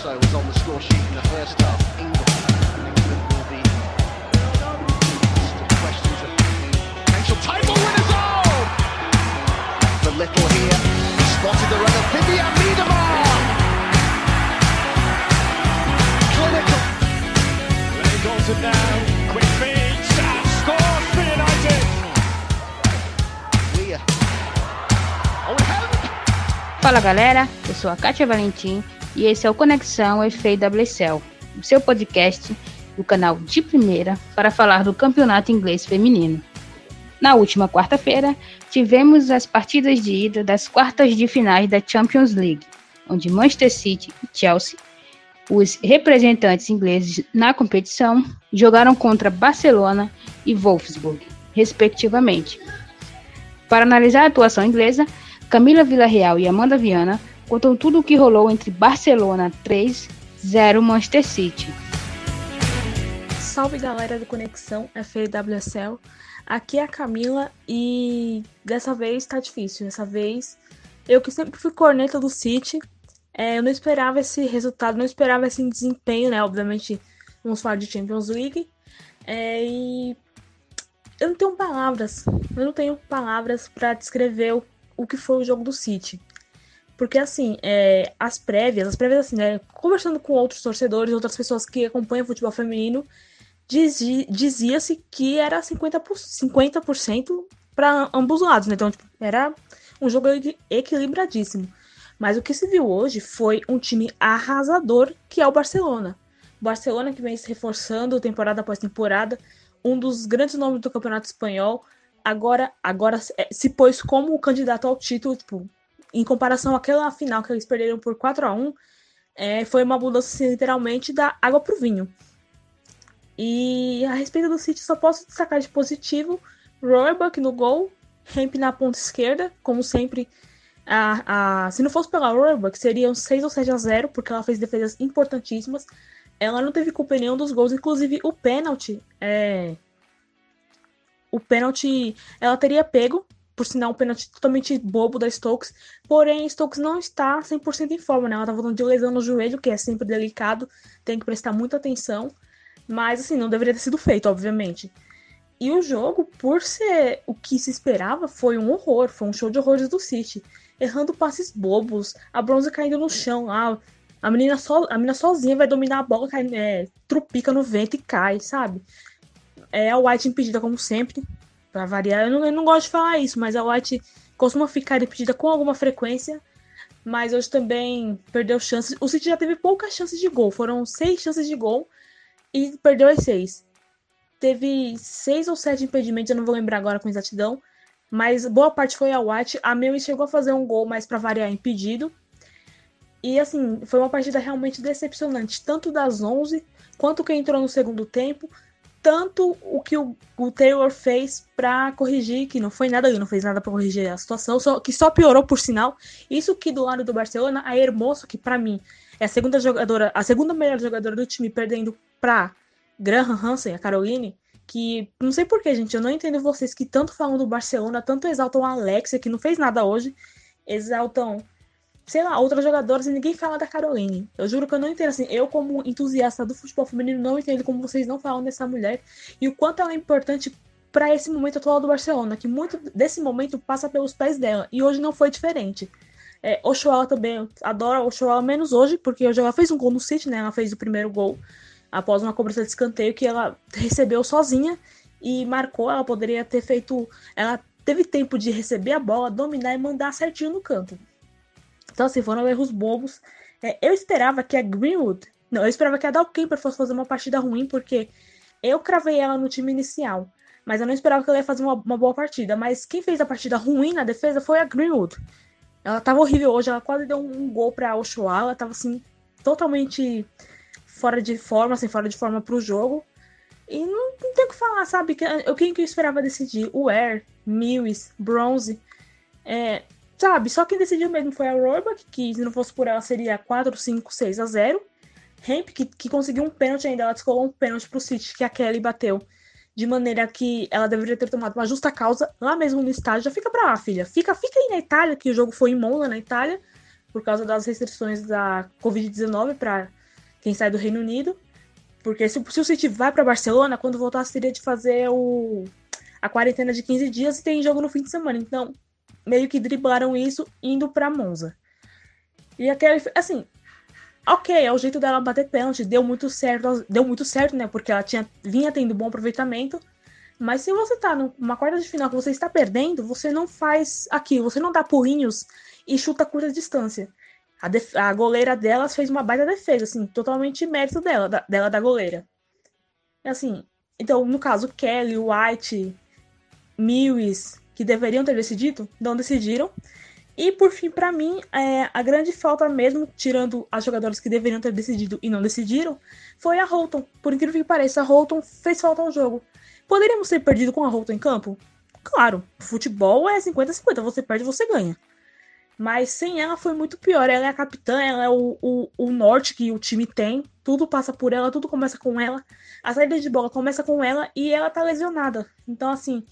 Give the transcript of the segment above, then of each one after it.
also was on the score sheet in the first half. England, England will be questions of potential title winners. Oh, the little here spotted the run of Vivian Miedemar. Clinical. Ray Dalton now, quick feet, and scores for United. Weir. Oh, help! Fala galera, eu sou a Kátia Valentim e esse é o Conexão FAWCL, o seu podcast do canal de primeira para falar do campeonato inglês feminino. Na última quarta-feira, tivemos as partidas de ida das quartas de finais da Champions League, onde Manchester City e Chelsea, os representantes ingleses na competição, jogaram contra Barcelona e Wolfsburg, respectivamente. Para analisar a atuação inglesa, Camila Villarreal e Amanda Viana contam tudo o que rolou entre Barcelona 3 0 Manchester City. Salve galera do Conexão FAWSL, aqui é a Camila e dessa vez tá difícil. Dessa vez, eu que sempre fui corneta do City, é, eu não esperava esse resultado, não esperava esse desempenho, né? Obviamente, vamos falar de Champions League. É, e eu não tenho palavras, eu não tenho palavras para descrever o, o que foi o jogo do City. Porque, assim, é, as prévias, as prévias, assim, né? Conversando com outros torcedores, outras pessoas que acompanham futebol feminino, dizi, dizia-se que era 50%, 50 para ambos os lados, né? Então, tipo, era um jogo equilibradíssimo. Mas o que se viu hoje foi um time arrasador, que é o Barcelona. Barcelona que vem se reforçando temporada após temporada, um dos grandes nomes do campeonato espanhol, agora, agora se pôs como candidato ao título, tipo, em comparação àquela final que eles perderam por 4 a 1 é, foi uma mudança assim, literalmente da água pro vinho. E a respeito do City, só posso destacar de positivo Roebuck no gol, Hemp na ponta esquerda, como sempre. A, a, se não fosse pela Roebuck, seriam 6 ou 7 a 0, porque ela fez defesas importantíssimas. Ela não teve culpa em nenhum dos gols, inclusive o pênalti. É... O pênalti ela teria pego, por sinal, um pênalti totalmente bobo da Stokes. Porém, Stokes não está 100% em forma, né? Ela tá voltando de lesão no joelho, que é sempre delicado, tem que prestar muita atenção. Mas, assim, não deveria ter sido feito, obviamente. E o jogo, por ser o que se esperava, foi um horror, foi um show de horrores do City. Errando passes bobos, a bronze caindo no chão lá. A menina, so, a menina sozinha vai dominar a bola, cai, é, trupica no vento e cai, sabe? É a White impedida, como sempre, Pra variar, eu não, eu não gosto de falar isso, mas a White costuma ficar impedida com alguma frequência. Mas hoje também perdeu chances. O City já teve poucas chances de gol. Foram seis chances de gol e perdeu as seis. Teve seis ou sete impedimentos, eu não vou lembrar agora com exatidão. Mas boa parte foi a White. A Mel chegou a fazer um gol, mas para variar, impedido. E assim, foi uma partida realmente decepcionante, tanto das 11 quanto quem entrou no segundo tempo tanto o que o, o Taylor fez para corrigir, que não foi nada, ele não fez nada para corrigir a situação, só, que só piorou por sinal. Isso que do lado do Barcelona, a Hermoso, que para mim é a segunda jogadora, a segunda melhor jogadora do time, perdendo para Graham Hansen, a Caroline, que não sei porquê, gente, eu não entendo vocês que tanto falam do Barcelona, tanto exaltam a Alexia, que não fez nada hoje, exaltam sei lá, outras jogadoras e ninguém fala da Caroline. Eu juro que eu não entendo assim. Eu, como entusiasta do futebol feminino, não entendo como vocês não falam dessa mulher e o quanto ela é importante para esse momento atual do Barcelona, que muito desse momento passa pelos pés dela e hoje não foi diferente. É, Ochoa também, adoro Ochoa menos hoje, porque hoje ela fez um gol no City, né? Ela fez o primeiro gol após uma cobrança de escanteio que ela recebeu sozinha e marcou. Ela poderia ter feito. Ela teve tempo de receber a bola, dominar e mandar certinho no canto. Então, assim, foram erros bobos. É, eu esperava que a Greenwood. Não, eu esperava que a Dalkemper fosse fazer uma partida ruim, porque eu cravei ela no time inicial. Mas eu não esperava que ela ia fazer uma, uma boa partida. Mas quem fez a partida ruim na defesa foi a Greenwood. Ela tava horrível hoje, ela quase deu um, gol pra Ochoa. Ela tava assim, totalmente fora de forma, assim, fora de forma pro jogo. E não, não tem o que falar, sabe? Eu, quem que eu esperava decidir? O Air, Mills, Bronze. É, Sabe, só quem decidiu mesmo foi a Roebuck, que se não fosse por ela seria 4, 5, 6 a 0. Hemp, que, que conseguiu um pênalti ainda, ela descolou um pênalti pro City, que a Kelly bateu. De maneira que ela deveria ter tomado uma justa causa lá mesmo no estádio. Já fica pra lá, filha. Fica, fica aí na Itália, que o jogo foi em Monza, na Itália. por causa das restrições da Covid-19 para quem sai do Reino Unido. Porque se, se o City vai para Barcelona, quando voltar seria de fazer o, a quarentena de 15 dias e tem jogo no fim de semana. Então, meio que driblaram isso indo para Monza. E aquele, assim, ok, é o jeito dela bater pênalti, deu muito certo, deu muito certo, né? Porque ela tinha, vinha tendo bom aproveitamento. Mas se você tá numa quarta de final que você está perdendo, você não faz aquilo, você não dá porrinhos e chuta curta distância. A, a goleira delas fez uma baita defesa, assim, totalmente mérito dela, da, dela da goleira. Assim, então, no caso, Kelly, White, Mills, que deveriam ter decidido, não decidiram. E por fim, para mim, é, a grande falta mesmo, tirando as jogadoras que deveriam ter decidido e não decidiram, foi a Holton. Por incrível que pareça, a Holton fez falta ao jogo. Poderíamos ter perdido com a Holton em campo? Claro, futebol é 50-50, você perde, você ganha. Mas sem ela foi muito pior. Ela é a capitã, ela é o, o, o norte que o time tem. Tudo passa por ela, tudo começa com ela. A saída de bola começa com ela e ela tá lesionada. Então, assim,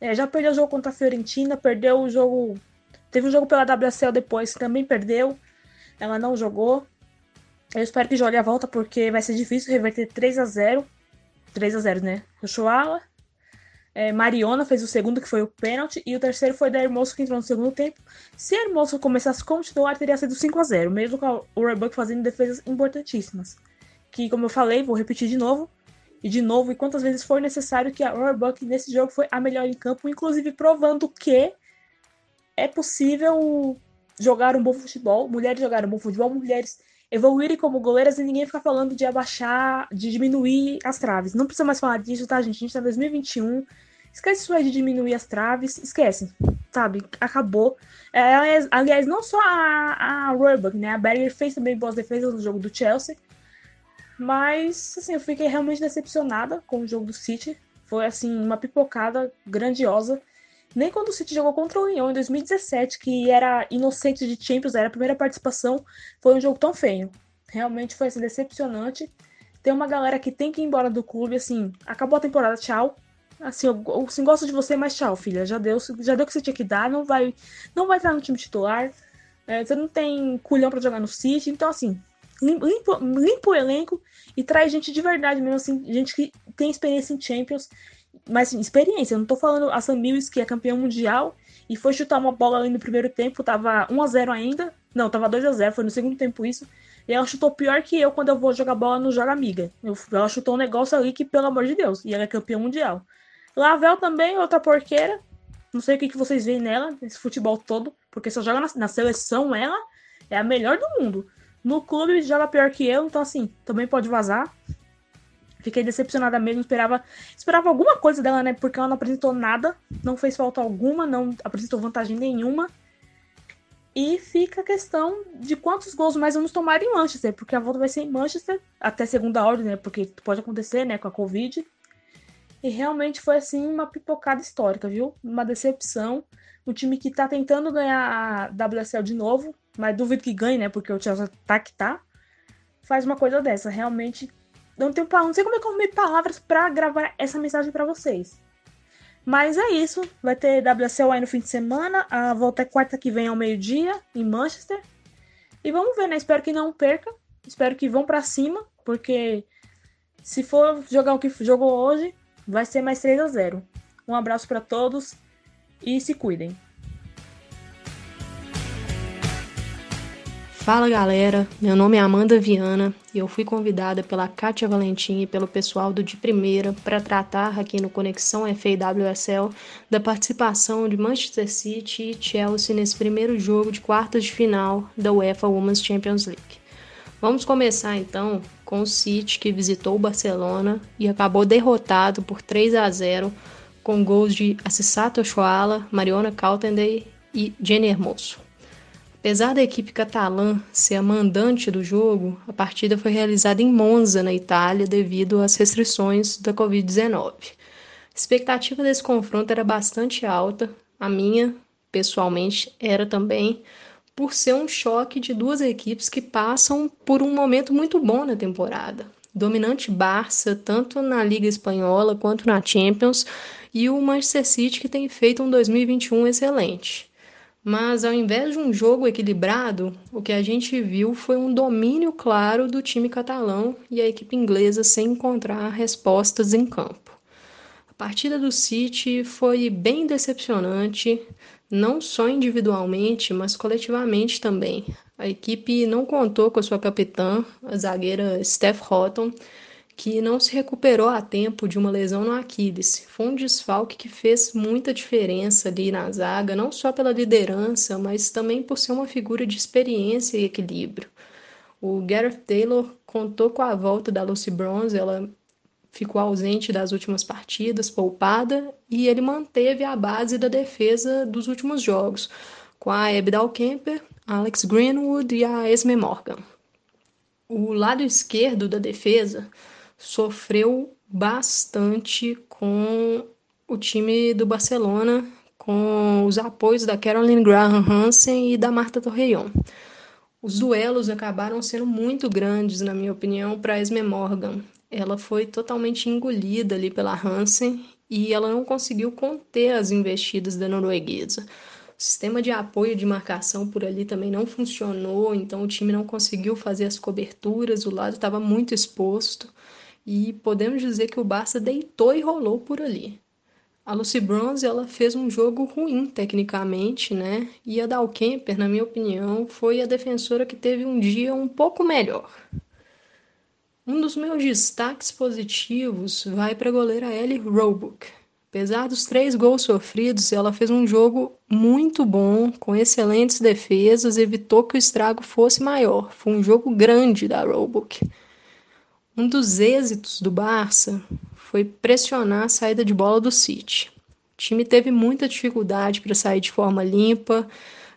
é, já perdeu o jogo contra a Fiorentina, perdeu o jogo. Teve um jogo pela WSL depois, também perdeu. Ela não jogou. Eu espero que jogue a volta, porque vai ser difícil reverter 3 a 0 3 a 0 né? O Shoala é, Mariona fez o segundo, que foi o pênalti, e o terceiro foi da Hermoso, que entrou no segundo tempo. Se a Hermoso começasse como titular, teria sido 5 a 0 mesmo com o Roebuck fazendo defesas importantíssimas. Que, como eu falei, vou repetir de novo, e de novo, e quantas vezes for necessário, que a Roebuck nesse jogo foi a melhor em campo, inclusive provando que é possível jogar um bom futebol, mulheres jogarem um bom futebol, mulheres evoluírem como goleiras e ninguém ficar falando de abaixar, de diminuir as traves. Não precisa mais falar disso, tá, gente? A gente tá em 2021. Esquece isso aí de diminuir as traves. Esquece, sabe? Acabou. É, aliás, não só a, a né? A Berger fez também boas defesas no jogo do Chelsea. Mas, assim, eu fiquei realmente decepcionada com o jogo do City. Foi, assim, uma pipocada grandiosa. Nem quando o City jogou contra o Lyon em 2017, que era inocente de Champions, era a primeira participação, foi um jogo tão feio. Realmente foi assim, decepcionante. Tem uma galera que tem que ir embora do clube, assim, acabou a temporada, tchau. Assim, eu, eu assim, gosto de você, mas tchau, filha. Já deu, já deu o que você tinha que dar, não vai, não vai entrar no time titular. É, você não tem culhão para jogar no City, então assim, limpa, limpa o elenco e traz gente de verdade mesmo, assim, gente que tem experiência em Champions mas assim, experiência, eu não tô falando a Sam Mills, que é campeão mundial, e foi chutar uma bola ali no primeiro tempo, tava 1 a 0 ainda. Não, tava 2 a 0 foi no segundo tempo isso. E ela chutou pior que eu quando eu vou jogar bola no Joga Amiga. Eu, ela chutou um negócio ali que, pelo amor de Deus, e ela é campeã mundial. Lavel também, outra porqueira. Não sei o que, que vocês veem nela, esse futebol todo, porque se joga na, na seleção, ela é a melhor do mundo. No clube joga pior que eu, então assim, também pode vazar. Fiquei decepcionada mesmo, esperava, esperava alguma coisa dela, né? Porque ela não apresentou nada, não fez falta alguma, não apresentou vantagem nenhuma. E fica a questão de quantos gols mais vamos tomar em Manchester, porque a volta vai ser em Manchester até segunda ordem, né? Porque pode acontecer, né, com a Covid. E realmente foi assim uma pipocada histórica, viu? Uma decepção. Um time que tá tentando ganhar a WSL de novo, mas duvido que ganhe, né? Porque o Chelsea tá que tá. Faz uma coisa dessa. Realmente não tenho não sei como é que eu arrumei palavras para gravar essa mensagem para vocês. Mas é isso. Vai ter WSL aí no fim de semana. A volta é quarta que vem ao meio-dia, em Manchester. E vamos ver, né? Espero que não perca. Espero que vão para cima, porque se for jogar o que jogou hoje, vai ser mais 3 a 0. Um abraço para todos e se cuidem. Fala galera, meu nome é Amanda Viana e eu fui convidada pela Kátia Valentim e pelo pessoal do De Primeira para tratar aqui no Conexão FAWSL da participação de Manchester City e Chelsea nesse primeiro jogo de quartas de final da UEFA Women's Champions League. Vamos começar então com o City que visitou o Barcelona e acabou derrotado por 3 a 0 com gols de Assisato Shoala, Mariona Caltendey e Jenny Hermoso. Apesar da equipe catalã ser a mandante do jogo, a partida foi realizada em Monza, na Itália, devido às restrições da Covid-19. A expectativa desse confronto era bastante alta, a minha, pessoalmente, era também, por ser um choque de duas equipes que passam por um momento muito bom na temporada. Dominante Barça, tanto na Liga Espanhola quanto na Champions, e o Manchester City, que tem feito um 2021 excelente. Mas ao invés de um jogo equilibrado, o que a gente viu foi um domínio claro do time catalão e a equipe inglesa sem encontrar respostas em campo. A partida do City foi bem decepcionante, não só individualmente, mas coletivamente também. A equipe não contou com a sua capitã, a zagueira Steph Houghton, que não se recuperou a tempo de uma lesão no Aquiles. Foi um desfalque que fez muita diferença ali na zaga, não só pela liderança, mas também por ser uma figura de experiência e equilíbrio. O Gareth Taylor contou com a volta da Lucy Bronze, ela ficou ausente das últimas partidas, poupada, e ele manteve a base da defesa dos últimos jogos, com a Abdal Kemper, Alex Greenwood e a Esme Morgan. O lado esquerdo da defesa sofreu bastante com o time do Barcelona, com os apoios da Caroline Graham Hansen e da Marta Torrejon. Os duelos acabaram sendo muito grandes, na minha opinião, para a Esme Morgan. Ela foi totalmente engolida ali pela Hansen e ela não conseguiu conter as investidas da norueguesa. O sistema de apoio de marcação por ali também não funcionou, então o time não conseguiu fazer as coberturas, o lado estava muito exposto e podemos dizer que o Barça deitou e rolou por ali. A Lucy Bronze ela fez um jogo ruim tecnicamente, né? E a Dal na minha opinião, foi a defensora que teve um dia um pouco melhor. Um dos meus destaques positivos vai para a goleira Ellie Roebuck. Apesar dos três gols sofridos, ela fez um jogo muito bom, com excelentes defesas, evitou que o estrago fosse maior. Foi um jogo grande da Roebuck. Um dos êxitos do Barça foi pressionar a saída de bola do City. O time teve muita dificuldade para sair de forma limpa,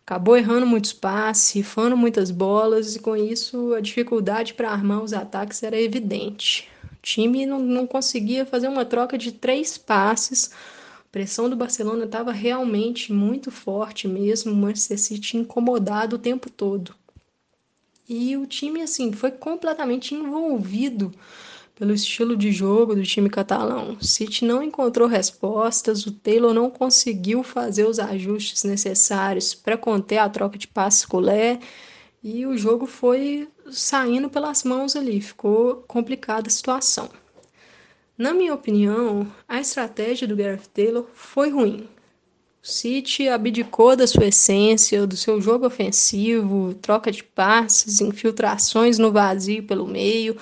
acabou errando muitos passes, rifando muitas bolas e com isso a dificuldade para armar os ataques era evidente. O time não, não conseguia fazer uma troca de três passes. A pressão do Barcelona estava realmente muito forte mesmo, o Manchester City incomodado o tempo todo. E o time, assim, foi completamente envolvido pelo estilo de jogo do time catalão. O City não encontrou respostas, o Taylor não conseguiu fazer os ajustes necessários para conter a troca de passes com o Lé, e o jogo foi saindo pelas mãos ali, ficou complicada a situação. Na minha opinião, a estratégia do Gareth Taylor foi ruim. O City abdicou da sua essência, do seu jogo ofensivo, troca de passes, infiltrações no vazio pelo meio,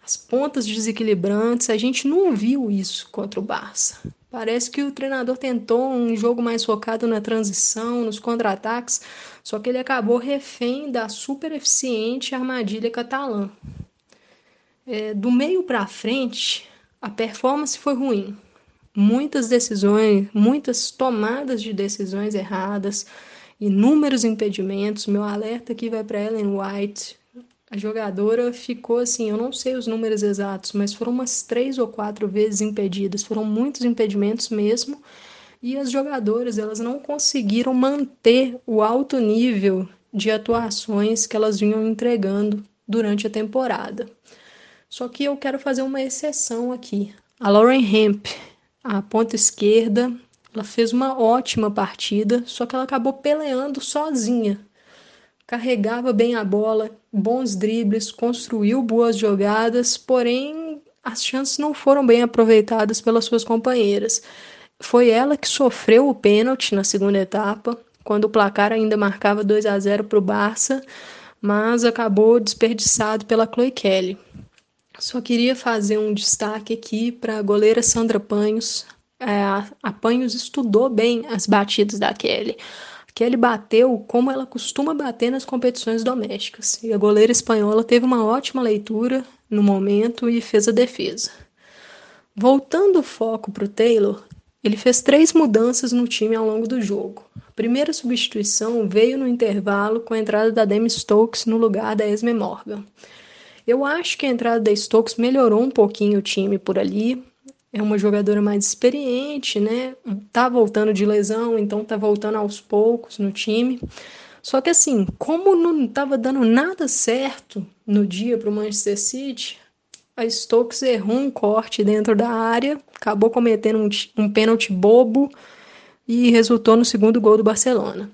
as pontas desequilibrantes. A gente não viu isso contra o Barça. Parece que o treinador tentou um jogo mais focado na transição, nos contra-ataques, só que ele acabou refém da super eficiente armadilha catalã. É, do meio para frente, a performance foi ruim muitas decisões, muitas tomadas de decisões erradas, inúmeros impedimentos. Meu alerta aqui vai para Ellen White. A jogadora ficou assim, eu não sei os números exatos, mas foram umas três ou quatro vezes impedidas. Foram muitos impedimentos mesmo. E as jogadoras, elas não conseguiram manter o alto nível de atuações que elas vinham entregando durante a temporada. Só que eu quero fazer uma exceção aqui. A Lauren Hemp, a ponta esquerda. Ela fez uma ótima partida, só que ela acabou peleando sozinha. Carregava bem a bola, bons dribles, construiu boas jogadas, porém as chances não foram bem aproveitadas pelas suas companheiras. Foi ela que sofreu o pênalti na segunda etapa, quando o placar ainda marcava 2 a 0 para o Barça, mas acabou desperdiçado pela Chloe Kelly. Só queria fazer um destaque aqui para a goleira Sandra Panhos. É, a Panhos estudou bem as batidas da Kelly. A Kelly bateu como ela costuma bater nas competições domésticas. E a goleira espanhola teve uma ótima leitura no momento e fez a defesa. Voltando o foco para o Taylor, ele fez três mudanças no time ao longo do jogo. A primeira substituição veio no intervalo com a entrada da Demi Stokes no lugar da Esme Morgan. Eu acho que a entrada da Stokes melhorou um pouquinho o time por ali. É uma jogadora mais experiente, né? Tá voltando de lesão, então tá voltando aos poucos no time. Só que assim, como não estava dando nada certo no dia para o Manchester City, a Stokes errou um corte dentro da área, acabou cometendo um, um pênalti bobo e resultou no segundo gol do Barcelona.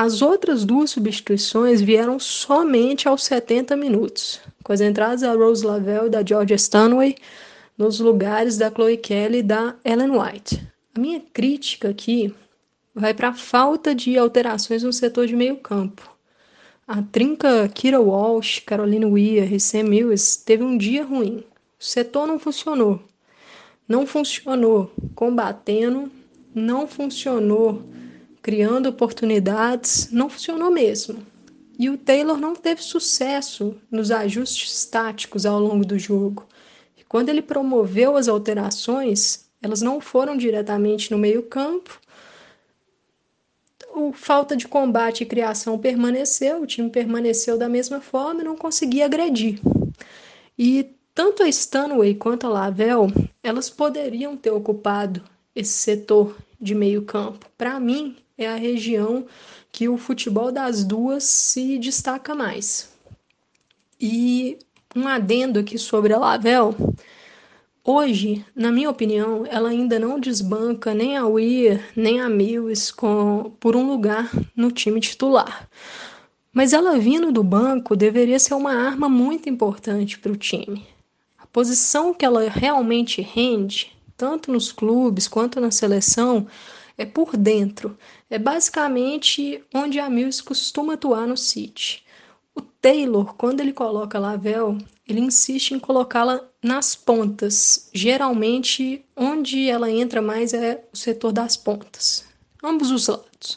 As outras duas substituições vieram somente aos 70 minutos, com as entradas da Rose Lavelle e da Georgia Stanway nos lugares da Chloe Kelly e da Ellen White. A minha crítica aqui vai para a falta de alterações no setor de meio campo. A trinca Kira Walsh, Caroline Weir e Sam Mills teve um dia ruim. O setor não funcionou. Não funcionou combatendo, não funcionou criando oportunidades, não funcionou mesmo. E o Taylor não teve sucesso nos ajustes táticos ao longo do jogo. E quando ele promoveu as alterações, elas não foram diretamente no meio-campo. O falta de combate e criação permaneceu, o time permaneceu da mesma forma e não conseguia agredir. E tanto a Stanway quanto a Lavelle, elas poderiam ter ocupado esse setor de meio campo. Para mim, é a região que o futebol das duas se destaca mais. E um adendo aqui sobre a Lavelle. Hoje, na minha opinião, ela ainda não desbanca nem a Weir, nem a Mills com, por um lugar no time titular. Mas ela vindo do banco deveria ser uma arma muito importante para o time. A posição que ela realmente rende, tanto nos clubes quanto na seleção, é por dentro. É basicamente onde a Mills costuma atuar no City. O Taylor, quando ele coloca Lavelle, ele insiste em colocá-la nas pontas. Geralmente, onde ela entra mais é o setor das pontas, ambos os lados.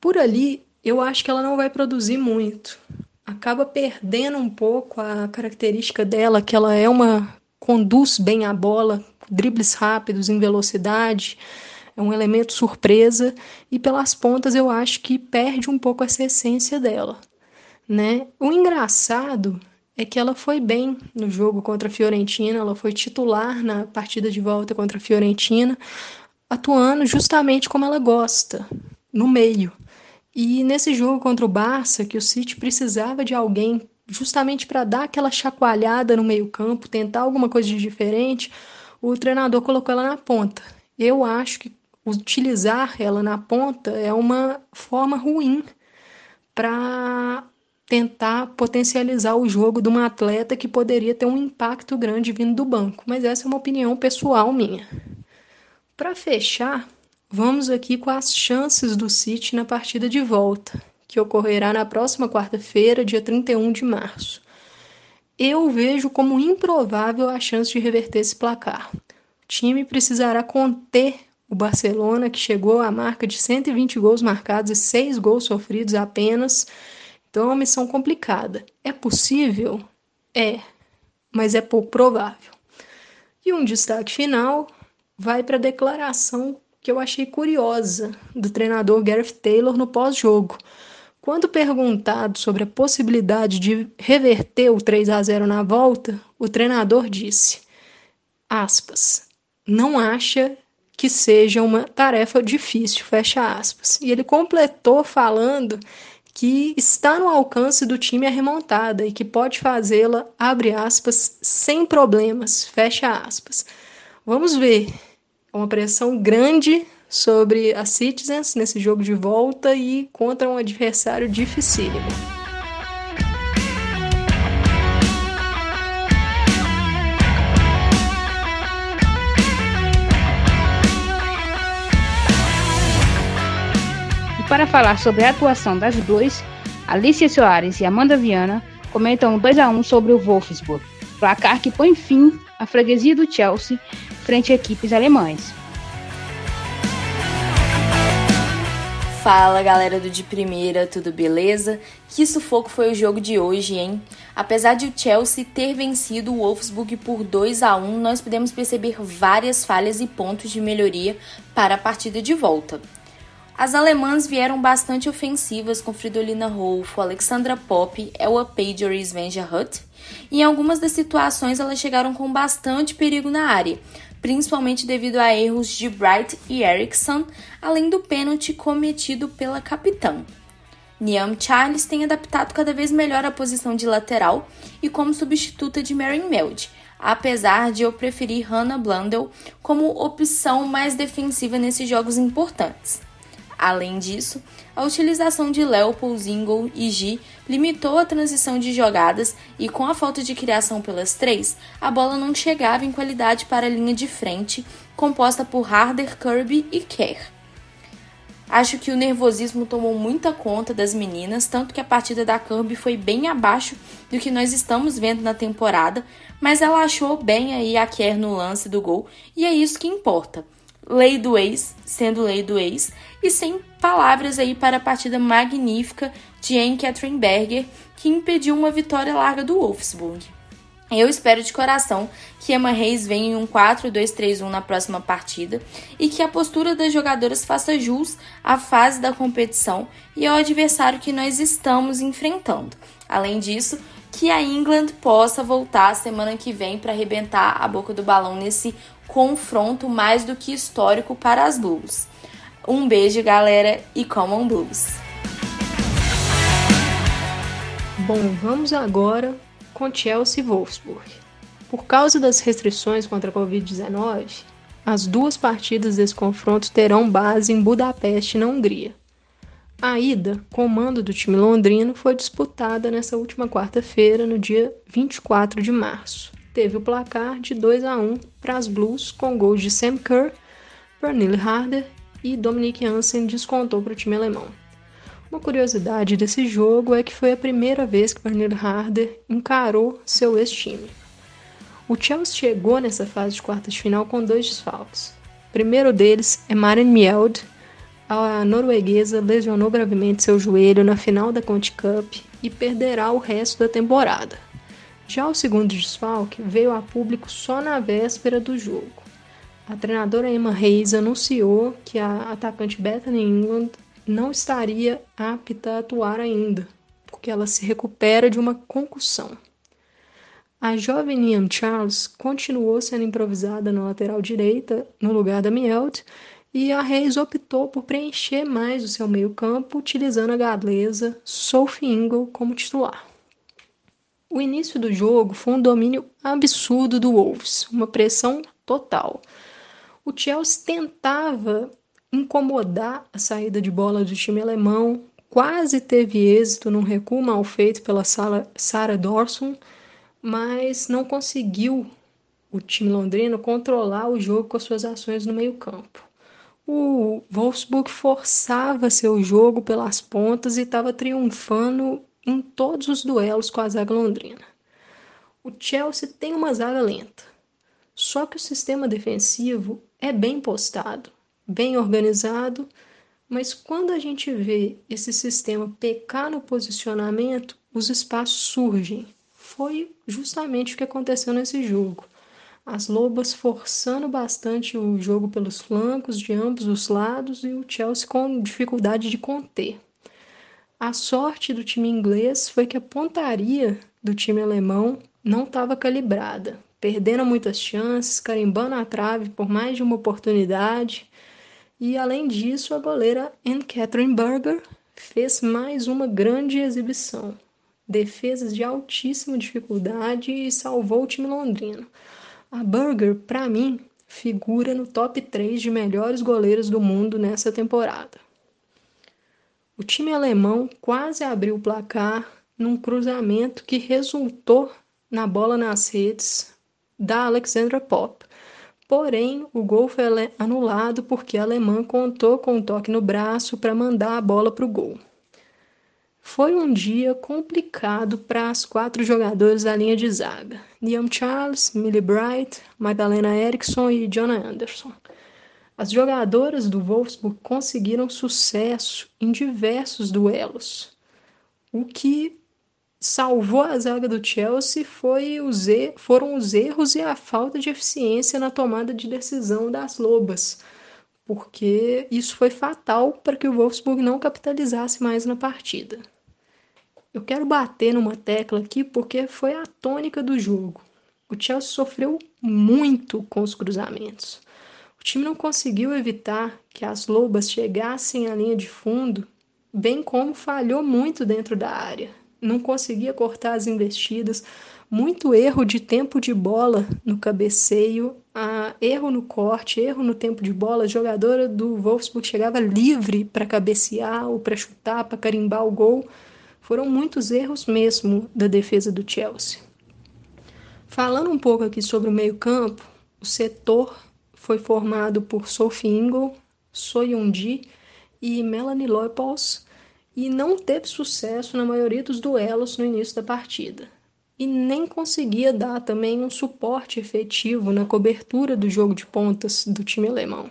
Por ali, eu acho que ela não vai produzir muito. Acaba perdendo um pouco a característica dela, que ela é uma conduz bem a bola, dribles rápidos em velocidade é um elemento surpresa e pelas pontas eu acho que perde um pouco essa essência dela, né? O engraçado é que ela foi bem no jogo contra a Fiorentina, ela foi titular na partida de volta contra a Fiorentina, atuando justamente como ela gosta, no meio. E nesse jogo contra o Barça, que o City precisava de alguém justamente para dar aquela chacoalhada no meio-campo, tentar alguma coisa de diferente, o treinador colocou ela na ponta. Eu acho que utilizar ela na ponta é uma forma ruim para tentar potencializar o jogo de uma atleta que poderia ter um impacto grande vindo do banco, mas essa é uma opinião pessoal minha. Para fechar, vamos aqui com as chances do City na partida de volta, que ocorrerá na próxima quarta-feira, dia 31 de março. Eu vejo como improvável a chance de reverter esse placar. O time precisará conter o Barcelona, que chegou à marca de 120 gols marcados e 6 gols sofridos apenas. Então é uma missão complicada. É possível? É, mas é pouco provável. E um destaque final vai para a declaração que eu achei curiosa do treinador Gareth Taylor no pós-jogo. Quando perguntado sobre a possibilidade de reverter o 3 a 0 na volta, o treinador disse: aspas, não acha que seja uma tarefa difícil, fecha aspas. E ele completou falando que está no alcance do time a remontada e que pode fazê-la, abre aspas, sem problemas, fecha aspas. Vamos ver. É uma pressão grande sobre a Citizens nesse jogo de volta e contra um adversário dificílimo. Para falar sobre a atuação das duas, Alicia Soares e Amanda Viana comentam 2 a 1 sobre o Wolfsburg, placar que põe fim à freguesia do Chelsea frente a equipes alemães. Fala galera do De Primeira, tudo beleza? Que sufoco foi o jogo de hoje, hein? Apesar de o Chelsea ter vencido o Wolfsburg por 2 a 1, nós podemos perceber várias falhas e pontos de melhoria para a partida de volta. As alemãs vieram bastante ofensivas com Fridolina Rolfo, Alexandra Popp, Elwa Pager e Svenja Hutt. E em algumas das situações elas chegaram com bastante perigo na área, principalmente devido a erros de Bright e Eriksson, além do pênalti cometido pela capitã. Niam Charles tem adaptado cada vez melhor a posição de lateral e como substituta de Marin Meld, apesar de eu preferir Hannah Blundell como opção mais defensiva nesses jogos importantes. Além disso, a utilização de Leopold, Zingle e G limitou a transição de jogadas e, com a falta de criação pelas três, a bola não chegava em qualidade para a linha de frente, composta por Harder, Kirby e Kerr. Acho que o nervosismo tomou muita conta das meninas, tanto que a partida da Kirby foi bem abaixo do que nós estamos vendo na temporada, mas ela achou bem aí a Kerr no lance do gol, e é isso que importa. Lei do ex, sendo lei do ex, e sem palavras aí para a partida magnífica de Anne Catherine Berger, que impediu uma vitória larga do Wolfsburg. Eu espero de coração que Emma Reis venha em um 4-2-3-1 na próxima partida e que a postura das jogadoras faça jus à fase da competição e ao adversário que nós estamos enfrentando. Além disso, que a England possa voltar semana que vem para arrebentar a boca do balão nesse confronto mais do que histórico para as Blues. Um beijo, galera, e Common Blues. Bom, vamos agora com Chelsea Wolfsburg. Por causa das restrições contra a Covid-19, as duas partidas desse confronto terão base em Budapeste, na Hungria. A ida, comando do time londrino, foi disputada nessa última quarta-feira, no dia 24 de março. Teve o placar de 2 a 1 para as Blues, com gols de Sam Kerr, Pernille Harder e Dominic Hansen descontou para o time alemão. Uma curiosidade desse jogo é que foi a primeira vez que Pernille Harder encarou seu ex-time. O Chelsea chegou nessa fase de quartas de final com dois desfalques. O primeiro deles é Maren Mjeld, a norueguesa lesionou gravemente seu joelho na final da Conti Cup e perderá o resto da temporada. Já o segundo desfalque veio a público só na véspera do jogo. A treinadora Emma Reis anunciou que a atacante Bethany England não estaria apta a atuar ainda, porque ela se recupera de uma concussão. A jovem Ian Charles continuou sendo improvisada na lateral direita, no lugar da Mielt, e a Reis optou por preencher mais o seu meio-campo, utilizando a galesa Sophie Ingle como titular. O início do jogo foi um domínio absurdo do Wolves, uma pressão total. O Chelsea tentava incomodar a saída de bola do time alemão, quase teve êxito num recuo mal feito pela Sarah Dorson, mas não conseguiu o time londrino controlar o jogo com as suas ações no meio-campo. O Wolfsburg forçava seu jogo pelas pontas e estava triunfando em todos os duelos com a zaga londrina. O Chelsea tem uma zaga lenta, só que o sistema defensivo é bem postado bem organizado, mas quando a gente vê esse sistema pecar no posicionamento, os espaços surgem. Foi justamente o que aconteceu nesse jogo. As Lobas forçando bastante o jogo pelos flancos de ambos os lados e o Chelsea com dificuldade de conter. A sorte do time inglês foi que a pontaria do time alemão não estava calibrada, perdendo muitas chances, carimbando a trave por mais de uma oportunidade. E além disso, a goleira Anne Catherine Berger fez mais uma grande exibição. Defesas de altíssima dificuldade e salvou o time londrino. A Berger, para mim, figura no top 3 de melhores goleiros do mundo nessa temporada. O time alemão quase abriu o placar num cruzamento que resultou na bola nas redes da Alexandra Pop, Porém, o gol foi anulado porque a alemã contou com um toque no braço para mandar a bola para o gol. Foi um dia complicado para as quatro jogadoras da linha de zaga: Liam Charles, Millie Bright, Magdalena Eriksson e Jonah Anderson. As jogadoras do Wolfsburg conseguiram sucesso em diversos duelos, o que salvou a zaga do Chelsea foi os er foram os erros e a falta de eficiência na tomada de decisão das Lobas, porque isso foi fatal para que o Wolfsburg não capitalizasse mais na partida. Eu quero bater numa tecla aqui porque foi a tônica do jogo. O Chelsea sofreu muito com os cruzamentos. O time não conseguiu evitar que as Lobas chegassem à linha de fundo, bem como falhou muito dentro da área não conseguia cortar as investidas, muito erro de tempo de bola no cabeceio, erro no corte, erro no tempo de bola. A jogadora do Wolfsburg chegava livre para cabecear ou para chutar, para carimbar o gol. Foram muitos erros mesmo da defesa do Chelsea. Falando um pouco aqui sobre o meio-campo, o setor foi formado por Sophie Ingle, Soyunji e Melanie Leupolz e não teve sucesso na maioria dos duelos no início da partida. E nem conseguia dar também um suporte efetivo na cobertura do jogo de pontas do time alemão.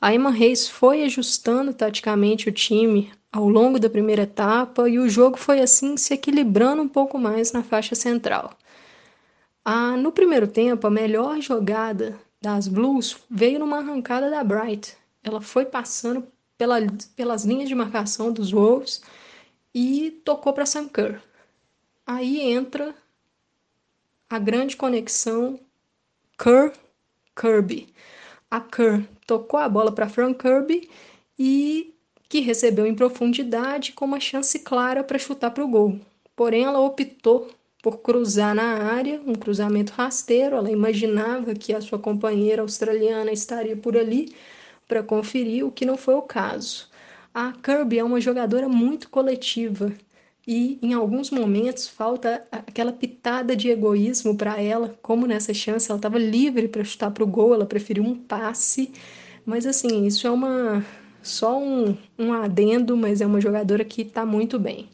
A Emma Reis foi ajustando taticamente o time ao longo da primeira etapa e o jogo foi assim se equilibrando um pouco mais na faixa central. Ah, no primeiro tempo, a melhor jogada das Blues veio numa arrancada da Bright. Ela foi passando pela, pelas linhas de marcação dos Wolves e tocou para Sam Kerr. Aí entra a grande conexão Kerr-Kirby. A Kerr tocou a bola para Frank Kirby e que recebeu em profundidade com uma chance clara para chutar para o gol. Porém, ela optou por cruzar na área, um cruzamento rasteiro. Ela imaginava que a sua companheira australiana estaria por ali para conferir, o que não foi o caso. A Kirby é uma jogadora muito coletiva e em alguns momentos falta aquela pitada de egoísmo para ela, como nessa chance ela estava livre para chutar para o gol, ela preferiu um passe, mas assim, isso é uma só um, um adendo, mas é uma jogadora que está muito bem.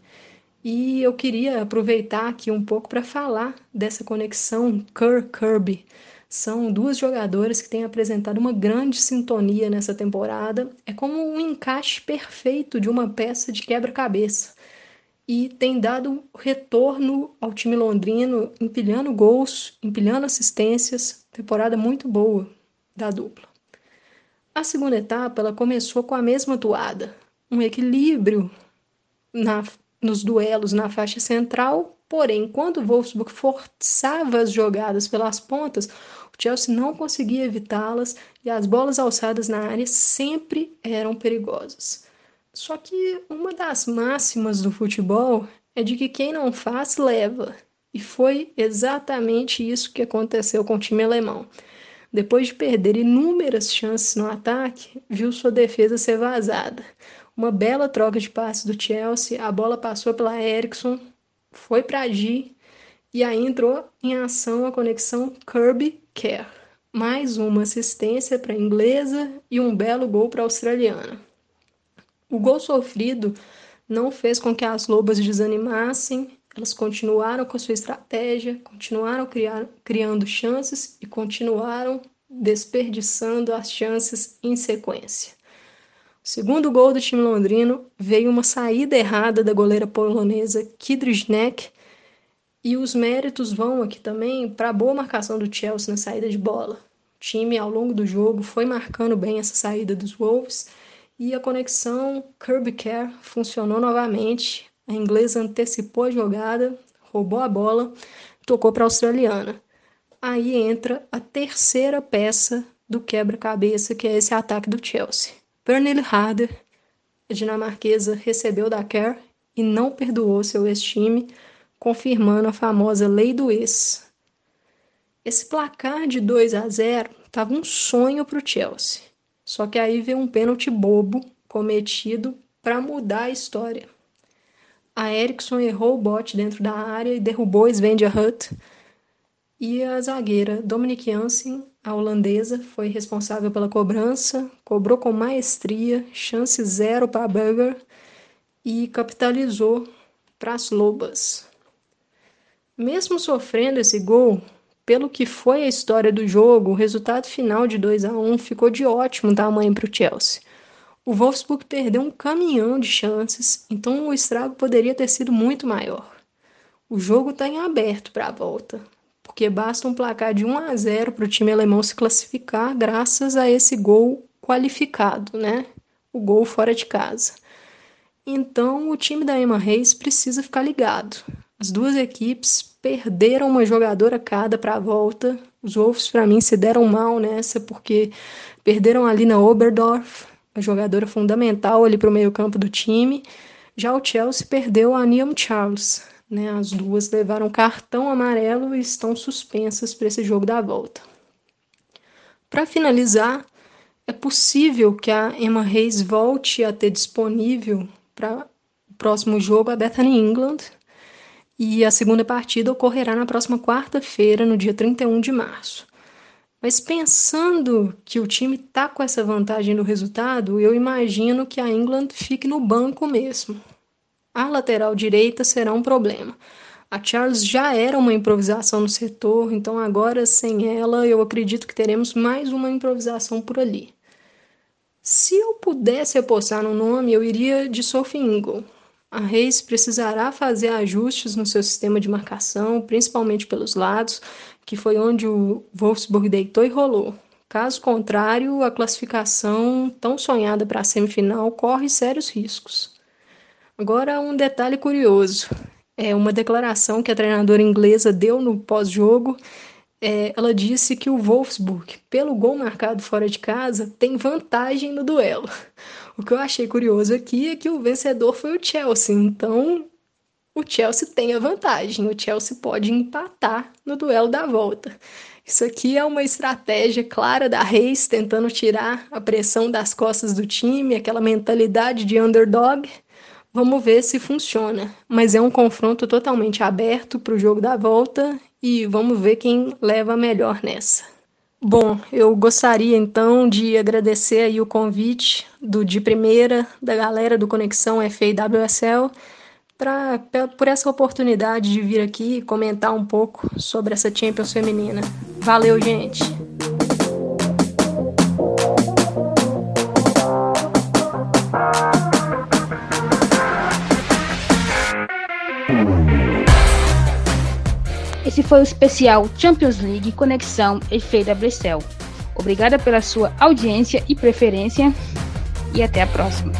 E eu queria aproveitar aqui um pouco para falar dessa conexão Kerr-Kirby. São duas jogadoras que têm apresentado uma grande sintonia nessa temporada. É como um encaixe perfeito de uma peça de quebra-cabeça. E tem dado retorno ao time londrino, empilhando gols, empilhando assistências. Temporada muito boa da dupla. A segunda etapa ela começou com a mesma toada, um equilíbrio na nos duelos na faixa central, porém, quando o Wolfsburg forçava as jogadas pelas pontas, o Chelsea não conseguia evitá-las e as bolas alçadas na área sempre eram perigosas. Só que uma das máximas do futebol é de que quem não faz, leva. E foi exatamente isso que aconteceu com o time alemão. Depois de perder inúmeras chances no ataque, viu sua defesa ser vazada. Uma bela troca de passes do Chelsea, a bola passou pela Ericsson, foi para G e aí entrou em ação a conexão Kirby-Kerr. Mais uma assistência para a inglesa e um belo gol para a australiana. O gol sofrido não fez com que as lobas desanimassem, elas continuaram com a sua estratégia, continuaram criar, criando chances e continuaram desperdiçando as chances em sequência. Segundo gol do time londrino veio uma saída errada da goleira polonesa Kidrysznek e os méritos vão aqui também para a boa marcação do Chelsea na saída de bola. O time, ao longo do jogo, foi marcando bem essa saída dos Wolves e a conexão Kirby-Kerr funcionou novamente. A inglesa antecipou a jogada, roubou a bola, tocou para a australiana. Aí entra a terceira peça do quebra-cabeça, que é esse ataque do Chelsea. Pernille Harder, dinamarquesa, recebeu da Kerr e não perdoou seu ex-time, confirmando a famosa lei do ex. Esse placar de 2 a 0 estava um sonho para o Chelsea. Só que aí veio um pênalti bobo cometido para mudar a história. A Eriksson errou o bote dentro da área e derrubou Svenja Hutt. E a zagueira Dominic Janssen a holandesa foi responsável pela cobrança, cobrou com maestria, chance zero para Burger e capitalizou para as Lobas. Mesmo sofrendo esse gol, pelo que foi a história do jogo, o resultado final de 2 a 1 ficou de ótimo tamanho para o Chelsea. O Wolfsburg perdeu um caminhão de chances, então o estrago poderia ter sido muito maior. O jogo está em aberto para a volta porque basta um placar de 1 a 0 para o time alemão se classificar graças a esse gol qualificado, né? O gol fora de casa. Então, o time da Emma Reis precisa ficar ligado. As duas equipes perderam uma jogadora cada para a volta. Os Wolves, para mim, se deram mal nessa, porque perderam ali na Oberdorf, a jogadora fundamental ali para o meio-campo do time. Já o Chelsea perdeu a Niam Charles, Né? As duas levaram cartão amarelo e estão suspensas para esse jogo da volta. Para finalizar, é possível que a Emma Reis volte a ter disponível para o próximo jogo a Bethany England e a segunda partida ocorrerá na próxima quarta-feira, no dia 31 de março. Mas pensando que o time está com essa vantagem no resultado, eu imagino que a England fique no banco mesmo. A lateral direita será um problema. A Charles já era uma improvisação no setor, então agora sem ela eu acredito que teremos mais uma improvisação por ali. Se eu pudesse apostar no nome, eu iria de Sophie Ingle. A Reis precisará fazer ajustes no seu sistema de marcação, principalmente pelos lados, que foi onde o Wolfsburg deitou e rolou. Caso contrário, a classificação tão sonhada para a semifinal corre sérios riscos. Agora, um detalhe curioso: é uma declaração que a treinadora inglesa deu no pós-jogo. É, ela disse que o Wolfsburg, pelo gol marcado fora de casa, tem vantagem no duelo. O que eu achei curioso aqui é que o vencedor foi o Chelsea, então o Chelsea tem a vantagem. O Chelsea pode empatar no duelo da volta. Isso aqui é uma estratégia clara da Reis tentando tirar a pressão das costas do time, aquela mentalidade de underdog. Vamos ver se funciona. Mas é um confronto totalmente aberto para o jogo da volta e vamos ver quem leva melhor nessa. Bom, eu gostaria então de agradecer aí o convite do de primeira da galera do Conexão FAWSL pra, por essa oportunidade de vir aqui comentar um pouco sobre essa Champions feminina. Valeu, gente! Esse foi o especial Champions League Conexão FAWCL. Obrigada pela sua audiência e preferência e até a próxima.